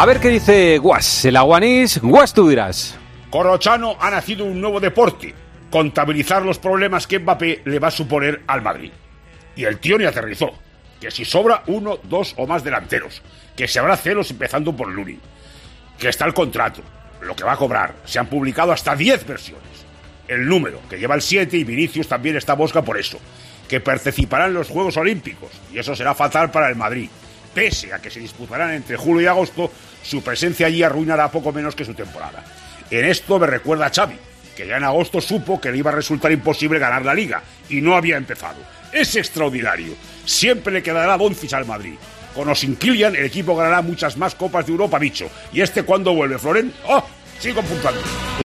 A ver qué dice Guas, el aguanís. Guas, tú dirás. Corrochano ha nacido un nuevo deporte, contabilizar los problemas que Mbappé le va a suponer al Madrid. Y el tío ni aterrizó, que si sobra uno, dos o más delanteros, que se habrá celos empezando por Lunin, que está el contrato, lo que va a cobrar, se han publicado hasta 10 versiones. El número, que lleva el 7 y Vinicius también está mosca por eso, que participarán en los Juegos Olímpicos, y eso será fatal para el Madrid. Pese a que se disputarán entre julio y agosto, su presencia allí arruinará poco menos que su temporada. En esto me recuerda a Xavi, que ya en agosto supo que le iba a resultar imposible ganar la liga y no había empezado. Es extraordinario. Siempre le quedará Doncic al Madrid. Con o sin Kylian, el equipo ganará muchas más copas de Europa, bicho. ¿Y este cuándo vuelve, Floren? ¡Oh! Sigo puntuando.